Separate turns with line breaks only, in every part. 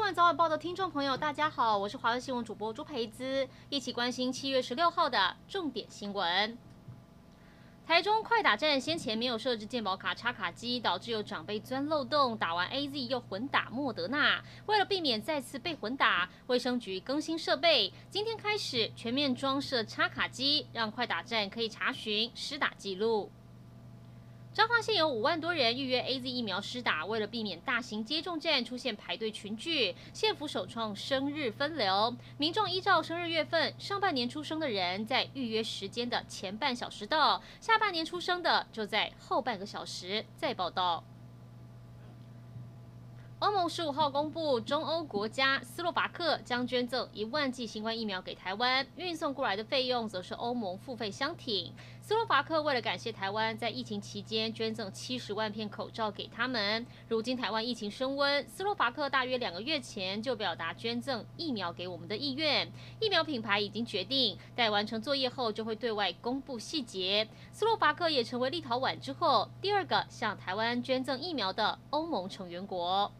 晚报的听众朋友，大家好，我是华视新闻主播朱培姿，一起关心七月十六号的重点新闻。台中快打站先前没有设置健保卡插卡机，导致有长辈钻漏洞，打完 AZ 又混打莫德纳。为了避免再次被混打，卫生局更新设备，今天开始全面装设插卡机，让快打站可以查询施打记录。彰化县有五万多人预约 AZ 疫苗施打，为了避免大型接种站出现排队群聚，县府首创生日分流，民众依照生日月份，上半年出生的人在预约时间的前半小时到，下半年出生的就在后半个小时再报到。欧盟十五号公布，中欧国家斯洛伐克将捐赠一万剂新冠疫苗给台湾，运送过来的费用则是欧盟付费相挺。斯洛伐克为了感谢台湾在疫情期间捐赠七十万片口罩给他们，如今台湾疫情升温，斯洛伐克大约两个月前就表达捐赠疫苗给我们的意愿，疫苗品牌已经决定，待完成作业后就会对外公布细节。斯洛伐克也成为立陶宛之后第二个向台湾捐赠疫苗的欧盟成员国。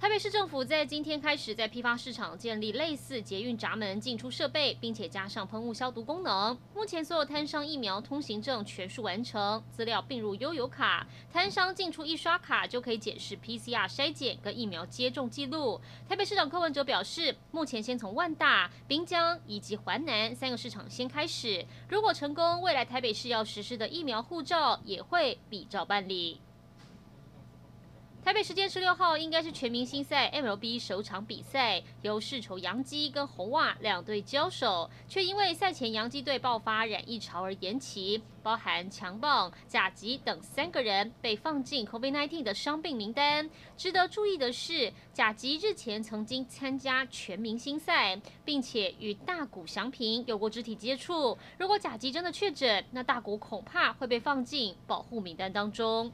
台北市政府在今天开始在批发市场建立类似捷运闸门进出设备，并且加上喷雾消毒功能。目前所有摊商疫苗通行证全数完成，资料并入悠游卡，摊商进出一刷卡就可以检视 PCR 筛检跟疫苗接种记录。台北市长柯文哲表示，目前先从万大、滨江以及环南三个市场先开始，如果成功，未来台北市要实施的疫苗护照也会比照办理。台北时间十六号应该是全明星赛 MLB 首场比赛，由世仇洋基跟红袜两队交手，却因为赛前洋基队爆发染疫潮而延期，包含强棒、甲级等三个人被放进 COVID-19 的伤病名单。值得注意的是，甲级日前曾经参加全明星赛，并且与大谷翔平有过肢体接触。如果甲级真的确诊，那大谷恐怕会被放进保护名单当中。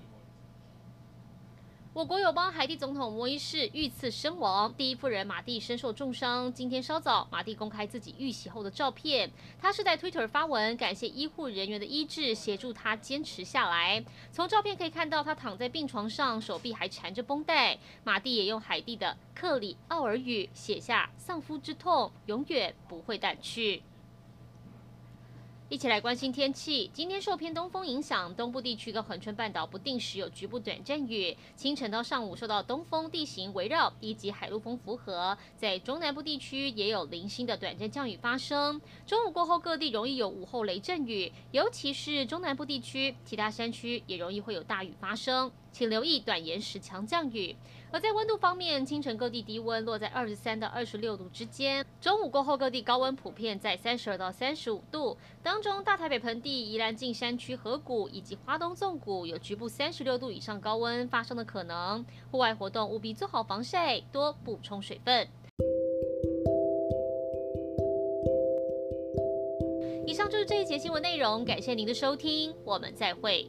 我国友邦海地总统莫伊士遇刺身亡，第一夫人马蒂身受重伤。今天稍早，马蒂公开自己遇袭后的照片。她是在 Twitter 发文感谢医护人员的医治，协助她坚持下来。从照片可以看到，她躺在病床上，手臂还缠着绷带。马蒂也用海地的克里奥尔语写下：“丧夫之痛永远不会淡去。”一起来关心天气。今天受偏东风影响，东部地区跟恒春半岛不定时有局部短暂雨。清晨到上午受到东风地形围绕以及海陆风符合，在中南部地区也有零星的短暂降雨发生。中午过后，各地容易有午后雷阵雨，尤其是中南部地区，其他山区也容易会有大雨发生。请留意短延时强降雨。而在温度方面，清晨各地低温落在二十三到二十六度之间，中午过后各地高温普遍在三十二到三十五度。当中，大台北盆地、宜兰近山区河谷以及花东纵谷有局部三十六度以上高温发生的可能。户外活动务必做好防晒，多补充水分。以上就是这一节新闻内容，感谢您的收听，我们再会。